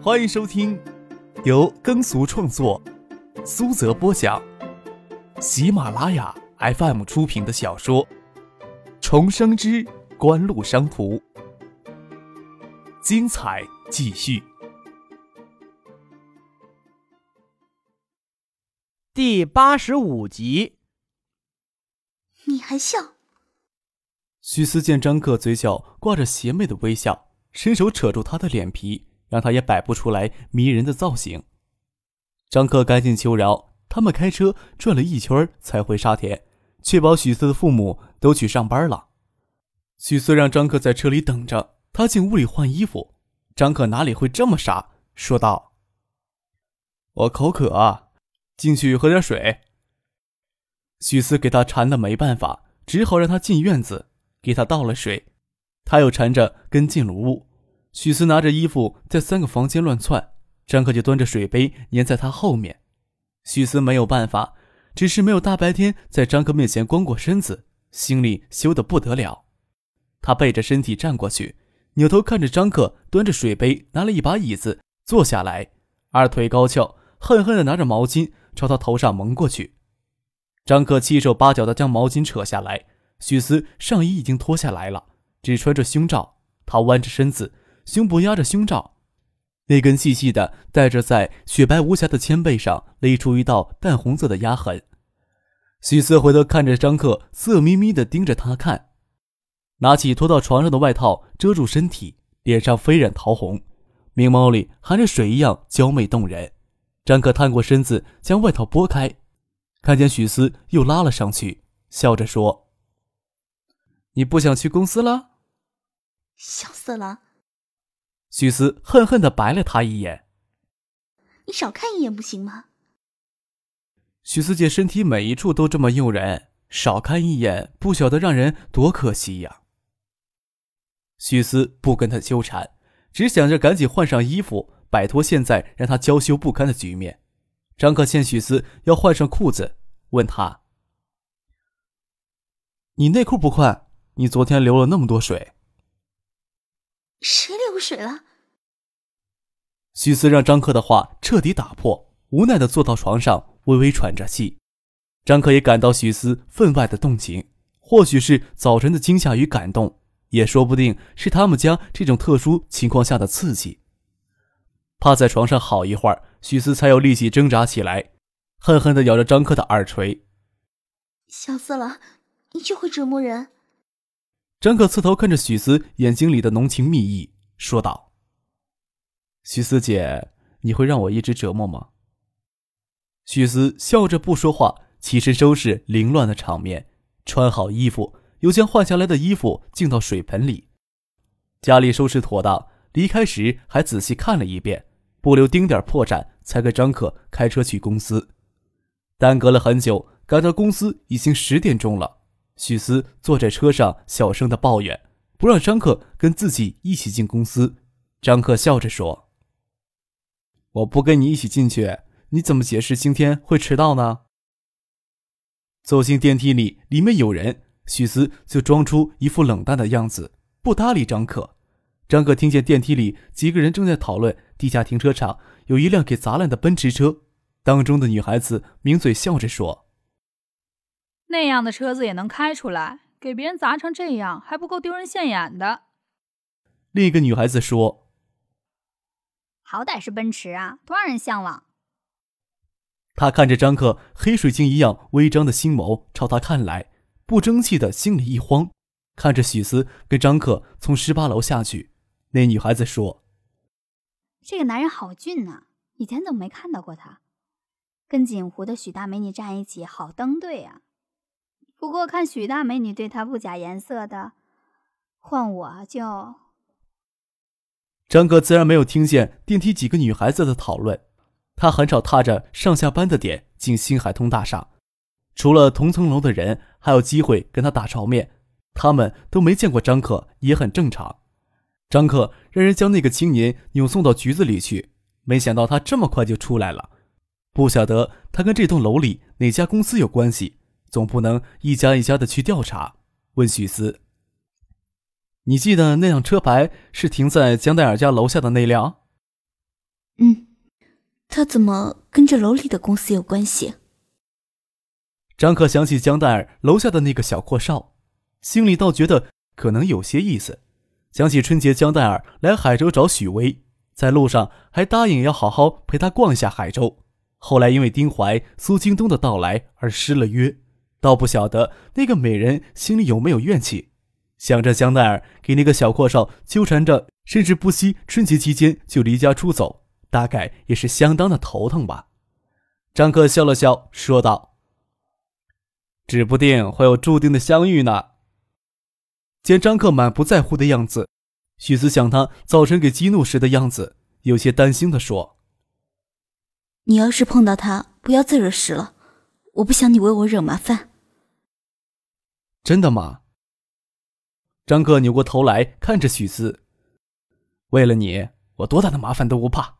欢迎收听由耕俗创作、苏泽播讲、喜马拉雅 FM 出品的小说《重生之官路商途》，精彩继续，第八十五集。你还笑？徐思见张克嘴角挂着邪魅的微笑，伸手扯住他的脸皮。让他也摆不出来迷人的造型。张克赶紧求饶，他们开车转了一圈才回沙田，确保许四的父母都去上班了。许四让张克在车里等着，他进屋里换衣服。张克哪里会这么傻，说道：“我口渴，进去喝点水。”许思给他馋的没办法，只好让他进院子，给他倒了水。他又缠着跟进了屋。许思拿着衣服在三个房间乱窜，张克就端着水杯粘在他后面。许思没有办法，只是没有大白天在张克面前光过身子，心里羞得不得了。他背着身体站过去，扭头看着张克端着水杯，拿了一把椅子坐下来，二腿高翘，恨恨地拿着毛巾朝他头上蒙过去。张克七手八脚地将毛巾扯下来，许思上衣已经脱下来了，只穿着胸罩，他弯着身子。胸部压着胸罩，那根细细的、带着在雪白无瑕的铅背上勒出一道淡红色的压痕。许思回头看着张克，色眯眯的盯着他看，拿起拖到床上的外套遮住身体，脸上飞染桃红，明眸里含着水一样娇媚动人。张克探过身子，将外套拨开，看见许思又拉了上去，笑着说：“你不想去公司了？”小色狼。许思恨恨的白了他一眼：“你少看一眼不行吗？”许思姐身体每一处都这么诱人，少看一眼不晓得让人多可惜呀。许思不跟他纠缠，只想着赶紧换上衣服，摆脱现在让他娇羞不堪的局面。张可见许思要换上裤子，问他：“你内裤不换？你昨天流了那么多水。”谁流水了？许思让张克的话彻底打破，无奈的坐到床上，微微喘着气。张克也感到许思分外的动情，或许是早晨的惊吓与感动，也说不定是他们家这种特殊情况下的刺激。趴在床上好一会儿，许思才有力气挣扎起来，恨恨的咬着张克的耳垂。小色狼，你就会折磨人。张可侧头看着许思眼睛里的浓情蜜意，说道：“许思姐，你会让我一直折磨吗？”许思笑着不说话，起身收拾凌乱的场面，穿好衣服，又将换下来的衣服浸到水盆里。家里收拾妥当，离开时还仔细看了一遍，不留丁点破绽，才跟张可开车去公司。耽搁了很久，赶到公司已经十点钟了。许思坐在车上，小声的抱怨，不让张克跟自己一起进公司。张克笑着说：“我不跟你一起进去，你怎么解释今天会迟到呢？”走进电梯里，里面有人，许思就装出一副冷淡的样子，不搭理张克。张克听见电梯里几个人正在讨论地下停车场有一辆给砸烂的奔驰车，当中的女孩子抿嘴笑着说。那样的车子也能开出来，给别人砸成这样，还不够丢人现眼的？另一个女孩子说：“好歹是奔驰啊，多让人向往。”他看着张克黑水晶一样微张的星眸朝他看来，不争气的心里一慌。看着许思跟张克从十八楼下去，那女孩子说：“这个男人好俊呐，以前怎么没看到过他？跟锦湖的许大美女站一起，好登对啊。”不过看许大美女对他不假颜色的，换我就……张哥自然没有听见电梯几个女孩子的讨论。他很少踏着上下班的点进新海通大厦，除了同层楼的人还有机会跟他打照面，他们都没见过张克，也很正常。张克让人将那个青年扭送到局子里去，没想到他这么快就出来了，不晓得他跟这栋楼里哪家公司有关系。总不能一家一家的去调查。问许思：“你记得那辆车牌是停在江黛尔家楼下的那辆？”嗯他怎么跟这楼里的公司有关系？张克想起江黛尔楼下的那个小阔少，心里倒觉得可能有些意思。想起春节江黛尔来海州找许巍，在路上还答应要好好陪他逛一下海州。后来因为丁怀、苏京东的到来而失了约，倒不晓得那个美人心里有没有怨气。想着香奈儿给那个小阔少纠缠着，甚至不惜春节期间就离家出走，大概也是相当的头疼吧。张克笑了笑，说道。指不定会有注定的相遇呢。见张克满不在乎的样子，许思想他早晨给激怒时的样子，有些担心的说：“你要是碰到他，不要再惹事了，我不想你为我惹麻烦。”真的吗？张克扭过头来看着许思：“为了你，我多大的麻烦都不怕。”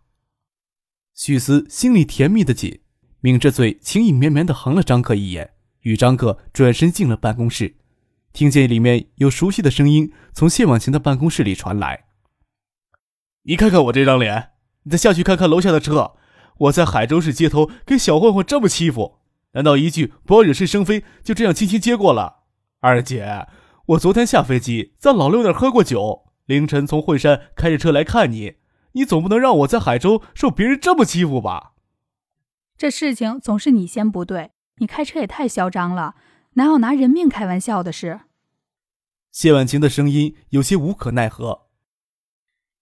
许思心里甜蜜的紧，抿着嘴，情意绵绵的横了张克一眼。与张克转身进了办公室，听见里面有熟悉的声音从谢婉晴的办公室里传来：“你看看我这张脸，你再下去看看楼下的车。我在海州市街头给小混混这么欺负，难道一句不要惹是生非就这样轻轻接过了？二姐，我昨天下飞机在老六那儿喝过酒，凌晨从惠山开着车来看你，你总不能让我在海州受别人这么欺负吧？这事情总是你先不对。”你开车也太嚣张了，哪有拿人命开玩笑的事？谢婉晴的声音有些无可奈何。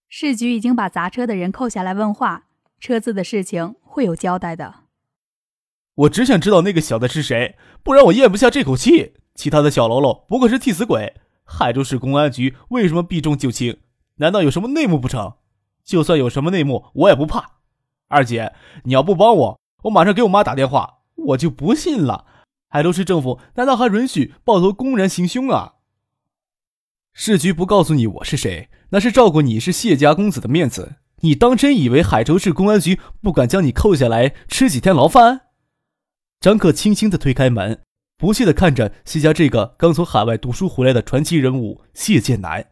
市局已经把砸车的人扣下来问话，车子的事情会有交代的。我只想知道那个小子是谁，不然我咽不下这口气。其他的小喽啰不过是替死鬼。海州市公安局为什么避重就轻？难道有什么内幕不成？就算有什么内幕，我也不怕。二姐，你要不帮我，我马上给我妈打电话。我就不信了，海州市政府难道还允许暴徒公然行凶啊？市局不告诉你我是谁，那是照顾你是谢家公子的面子。你当真以为海州市公安局不敢将你扣下来吃几天牢饭？张克轻轻的推开门，不屑的看着谢家这个刚从海外读书回来的传奇人物谢剑南。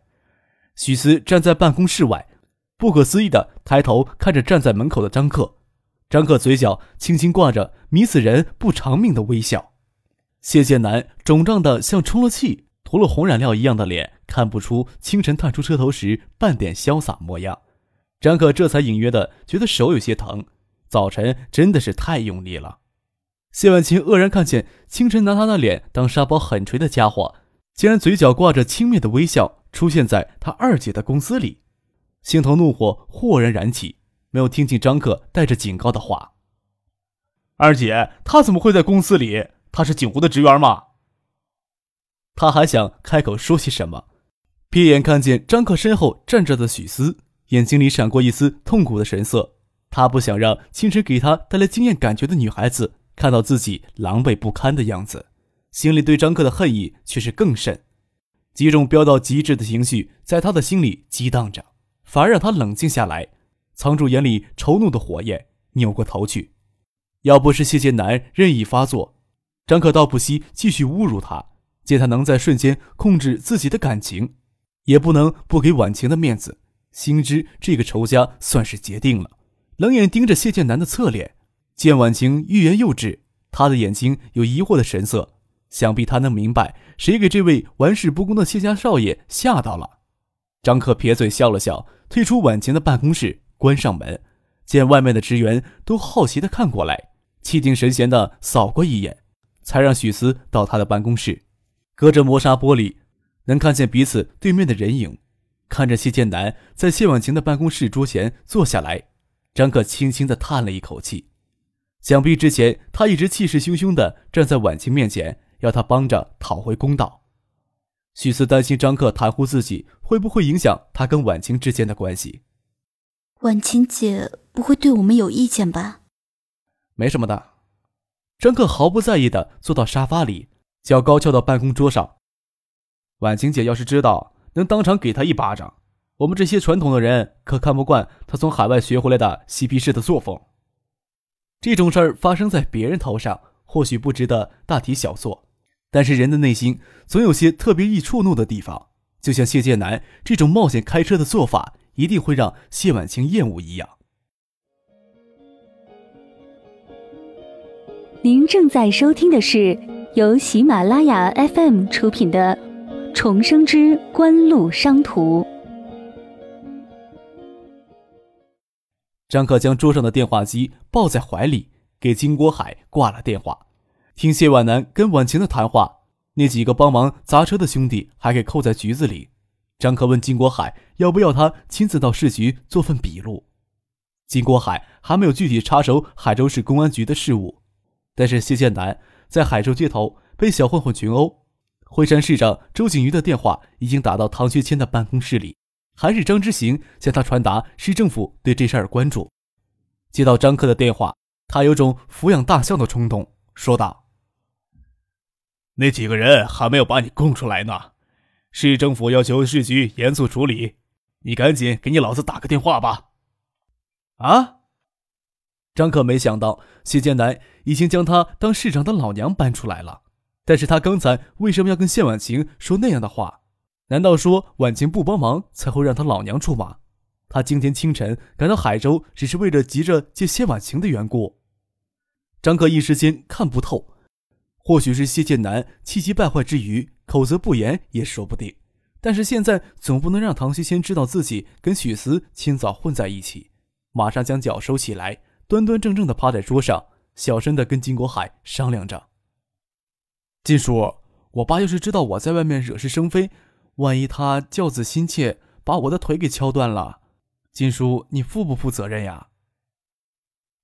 许思站在办公室外，不可思议的抬头看着站在门口的张克。张克嘴角轻轻挂着迷死人不偿命的微笑，谢剑南肿胀的像充了气、涂了红染料一样的脸，看不出清晨探出车头时半点潇洒模样。张克这才隐约的觉得手有些疼，早晨真的是太用力了。谢婉晴愕然看见清晨拿他的脸当沙包狠锤的家伙，竟然嘴角挂着轻蔑的微笑，出现在他二姐的公司里，心头怒火豁然燃起。没有听进张克带着警告的话。二姐，他怎么会在公司里？他是景湖的职员吗？他还想开口说些什么，瞥眼看见张克身后站着的许思，眼睛里闪过一丝痛苦的神色。他不想让清晨给他带来惊艳感觉的女孩子看到自己狼狈不堪的样子，心里对张克的恨意却是更甚。几种飙到极致的情绪在他的心里激荡着，反而让他冷静下来。藏住眼里愁怒的火焰，扭过头去。要不是谢剑南任意发作，张可倒不惜继续侮辱他。见他能在瞬间控制自己的感情，也不能不给婉晴的面子。心知这个仇家算是结定了，冷眼盯着谢剑南的侧脸。见婉晴欲言又止，他的眼睛有疑惑的神色，想必他能明白谁给这位玩世不恭的谢家少爷吓到了。张克撇嘴笑了笑，退出婉晴的办公室。关上门，见外面的职员都好奇的看过来，气定神闲的扫过一眼，才让许思到他的办公室。隔着磨砂玻璃，能看见彼此对面的人影。看着谢剑南在谢婉晴的办公室桌前坐下来，张克轻轻的叹了一口气。想必之前他一直气势汹汹的站在婉晴面前，要他帮着讨回公道。许思担心张克袒护自己，会不会影响他跟婉晴之间的关系？婉晴姐不会对我们有意见吧？没什么的。张克毫不在意的坐到沙发里，脚高翘到办公桌上。婉晴姐要是知道，能当场给他一巴掌。我们这些传统的人可看不惯他从海外学回来的嬉皮士的作风。这种事儿发生在别人头上，或许不值得大题小做，但是人的内心总有些特别易触怒的地方。就像谢剑南这种冒险开车的做法。一定会让谢婉晴厌恶一样。您正在收听的是由喜马拉雅 FM 出品的《重生之官路商途》。张克将桌上的电话机抱在怀里，给金国海挂了电话。听谢婉南跟婉晴的谈话，那几个帮忙砸车的兄弟还给扣在局子里。张克问金国海要不要他亲自到市局做份笔录。金国海还没有具体插手海州市公安局的事务。但是谢建南在海州街头被小混混群殴，惠山市长周景瑜的电话已经打到唐学谦的办公室里，还是张之行向他传达市政府对这事儿关注。接到张克的电话，他有种抚养大象的冲动，说道：“那几个人还没有把你供出来呢，市政府要求市局严肃处理，你赶紧给你老子打个电话吧。”啊！张克没想到谢建南已经将他当市长的老娘搬出来了，但是他刚才为什么要跟谢婉晴说那样的话？难道说婉晴不帮忙才会让他老娘出马？他今天清晨赶到海州，只是为了急着见谢婉晴的缘故。张克一时间看不透，或许是谢建南气急败坏之余口则不严也说不定。但是现在总不能让唐西先知道自己跟许思清早混在一起，马上将脚收起来。端端正正的趴在桌上，小声的跟金国海商量着：“金叔，我爸要是知道我在外面惹是生非，万一他教子心切，把我的腿给敲断了，金叔你负不负责任呀？”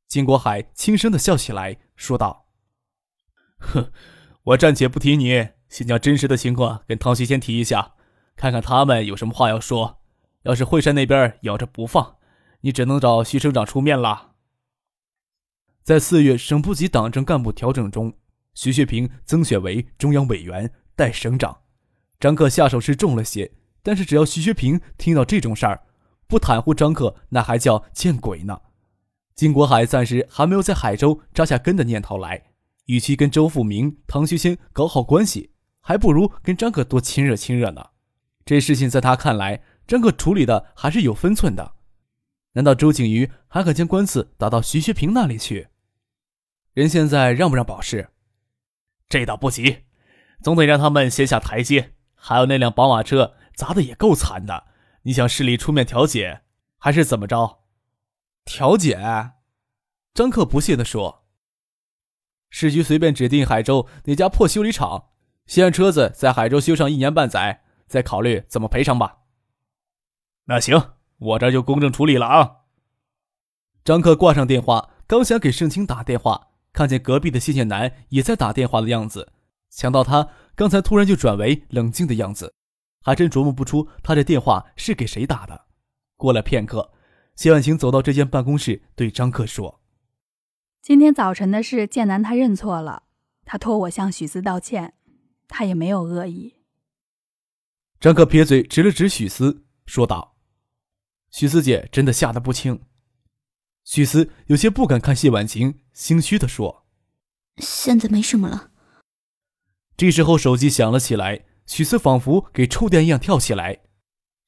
金国海轻声的笑起来，说道：“哼，我暂且不提你，先将真实的情况跟汤西先提一下，看看他们有什么话要说。要是惠山那边咬着不放，你只能找徐省长出面了。”在四月省部级党政干部调整中，徐学平增选为中央委员，代省长。张克下手是重了些，但是只要徐学平听到这种事儿，不袒护张克，那还叫见鬼呢。金国海暂时还没有在海州扎下根的念头来，与其跟周富明、唐学谦搞好关系，还不如跟张克多亲热亲热呢。这事情在他看来，张克处理的还是有分寸的。难道周景瑜还敢将官司打到徐学平那里去？人现在让不让保释？这倒不急，总得让他们先下台阶。还有那辆宝马车砸的也够惨的，你想市里出面调解，还是怎么着？调解？张克不屑地说：“市局随便指定海州哪家破修理厂，先让车子在海州修上一年半载，再考虑怎么赔偿吧。”那行。我这就公正处理了啊！张克挂上电话，刚想给盛清打电话，看见隔壁的谢建南也在打电话的样子，想到他刚才突然就转为冷静的样子，还真琢磨不出他这电话是给谁打的。过了片刻，谢婉晴走到这间办公室，对张克说：“今天早晨的事，建南他认错了，他托我向许思道歉，他也没有恶意。”张克撇嘴，指了指许思，说道。许思姐真的吓得不轻，许思有些不敢看谢婉晴，心虚的说：“现在没什么了。”这时候手机响了起来，许思仿佛给触电一样跳起来。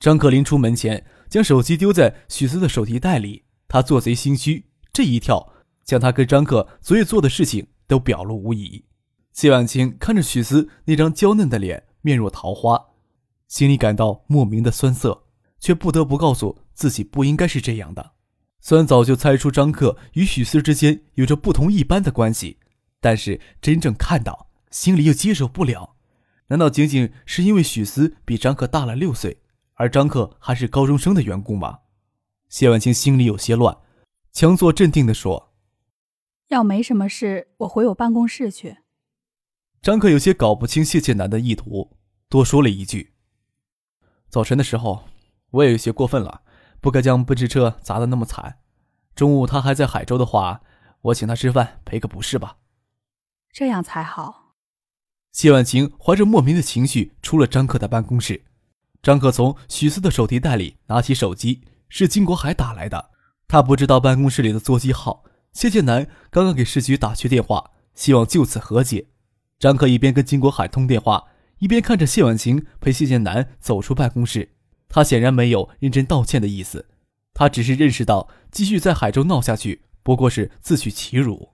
张克林出门前将手机丢在许思的手提袋里，他做贼心虚，这一跳将他跟张克昨夜做的事情都表露无遗。谢婉清看着许思那张娇嫩的脸，面若桃花，心里感到莫名的酸涩，却不得不告诉。自己不应该是这样的，虽然早就猜出张克与许思之间有着不同一般的关系，但是真正看到，心里又接受不了。难道仅仅是因为许思比张克大了六岁，而张克还是高中生的缘故吗？谢婉清心里有些乱，强作镇定地说：“要没什么事，我回我办公室去。”张克有些搞不清谢建南的意图，多说了一句：“早晨的时候，我也有些过分了。”不该将奔驰车砸得那么惨。中午他还在海州的话，我请他吃饭赔个不是吧？这样才好。谢婉晴怀着莫名的情绪出了张克的办公室。张克从许思的手提袋里拿起手机，是金国海打来的。他不知道办公室里的座机号。谢建南刚刚给市局打去电话，希望就此和解。张克一边跟金国海通电话，一边看着谢婉晴陪谢建南走出办公室。他显然没有认真道歉的意思，他只是认识到继续在海州闹下去不过是自取其辱。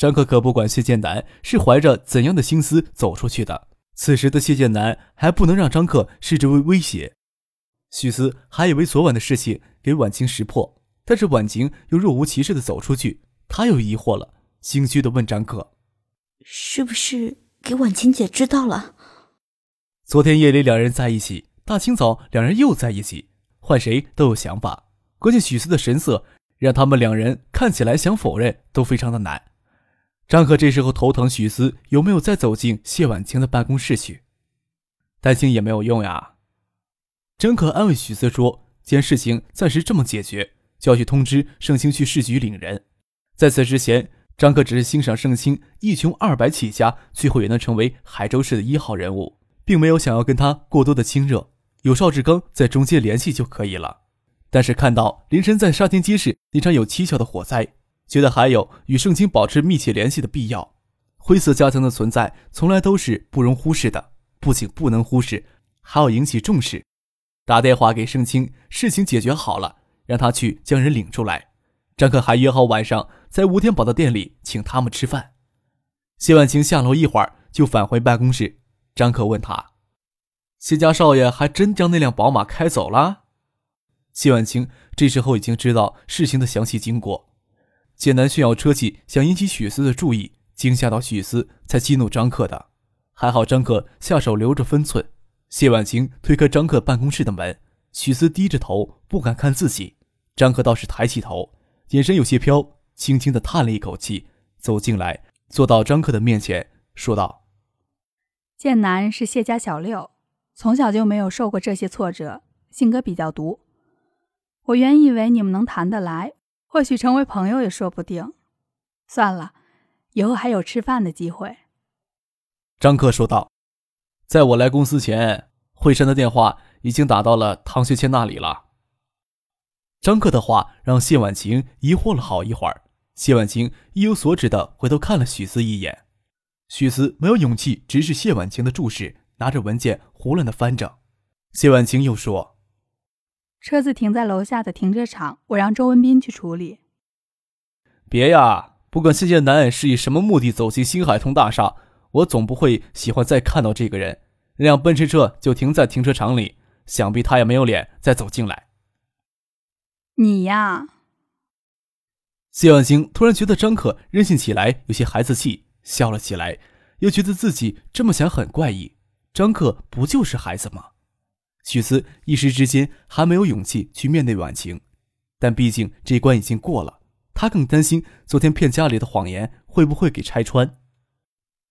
张可可不管谢剑南是怀着怎样的心思走出去的，此时的谢剑南还不能让张克视之为威胁。许思还以为昨晚的事情给婉晴识破，但是婉晴又若无其事的走出去，他又疑惑了，心虚的问张克：“是不是给婉晴姐知道了？”昨天夜里两人在一起，大清早两人又在一起，换谁都有想法。关键许思的神色让他们两人看起来想否认都非常的难。张克这时候头疼，许思有没有再走进谢婉清的办公室去？担心也没有用呀。张克安慰许思说：“既然事情暂时这么解决，就要去通知盛清去市局领人。”在此之前，张克只是欣赏盛清一穷二白起家，最后也能成为海州市的一号人物，并没有想要跟他过多的亲热，有邵志刚在中间联系就可以了。但是看到凌晨在沙田街市那场有蹊跷的火灾，觉得还有与盛清保持密切联系的必要。灰色家庭的存在从来都是不容忽视的，不仅不能忽视，还要引起重视。打电话给盛清，事情解决好了，让他去将人领出来。张克还约好晚上在吴天宝的店里请他们吃饭。谢婉清下楼一会儿就返回办公室。张克问他：“谢家少爷还真将那辆宝马开走了？”谢婉清这时候已经知道事情的详细经过。简南炫耀车技，想引起许思的注意，惊吓到许思，才激怒张克的。还好张克下手留着分寸。谢婉晴推开张克办公室的门，许思低着头不敢看自己。张克倒是抬起头，眼神有些飘，轻轻的叹了一口气，走进来，坐到张克的面前，说道：“剑南是谢家小六，从小就没有受过这些挫折，性格比较毒。我原以为你们能谈得来，或许成为朋友也说不定。算了，以后还有吃饭的机会。”张克说道。在我来公司前，惠山的电话已经打到了唐学谦那里了。张克的话让谢婉晴疑惑了好一会儿。谢婉晴意有所指的回头看了许思一眼，许思没有勇气直视谢婉晴的注视，拿着文件胡乱的翻着。谢婉晴又说：“车子停在楼下的停车场，我让周文斌去处理。”别呀，不管谢剑南是以什么目的走进新海通大厦。我总不会喜欢再看到这个人。那辆奔驰车就停在停车场里，想必他也没有脸再走进来。你呀，谢婉清突然觉得张可任性起来有些孩子气，笑了起来，又觉得自己这么想很怪异。张可不就是孩子吗？许思一时之间还没有勇气去面对婉晴，但毕竟这一关已经过了，他更担心昨天骗家里的谎言会不会给拆穿。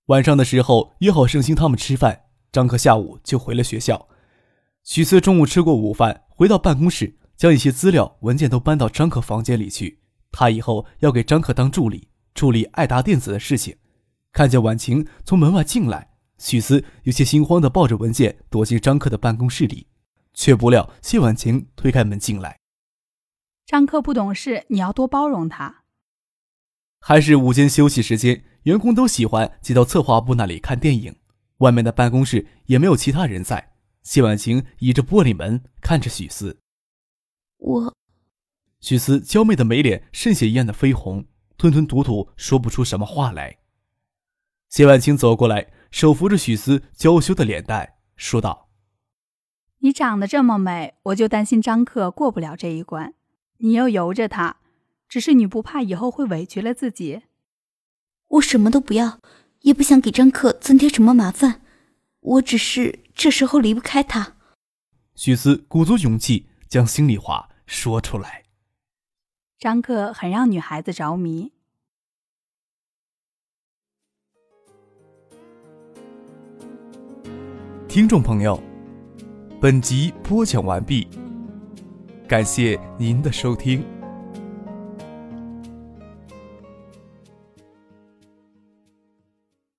晚上的时候约好盛兴他们吃饭，张克下午就回了学校。许思中午吃过午饭，回到办公室，将一些资料文件都搬到张克房间里去。他以后要给张克当助理，处理爱达电子的事情。看见婉晴从门外进来，许思有些心慌的抱着文件躲进张克的办公室里，却不料谢婉晴推开门进来。张克不懂事，你要多包容他。还是午间休息时间。员工都喜欢挤到策划部那里看电影，外面的办公室也没有其他人在。谢婉晴倚着玻璃门看着许思，我，许思娇媚的美脸渗血一样的绯红，吞吞吐吐说不出什么话来。谢婉晴走过来，手扶着许思娇羞的脸蛋，说道：“你长得这么美，我就担心张克过不了这一关。你又由着他，只是你不怕以后会委屈了自己。”我什么都不要，也不想给张克增添什么麻烦。我只是这时候离不开他。许思鼓足勇气将心里话说出来。张克很让女孩子着迷。听众朋友，本集播讲完毕，感谢您的收听。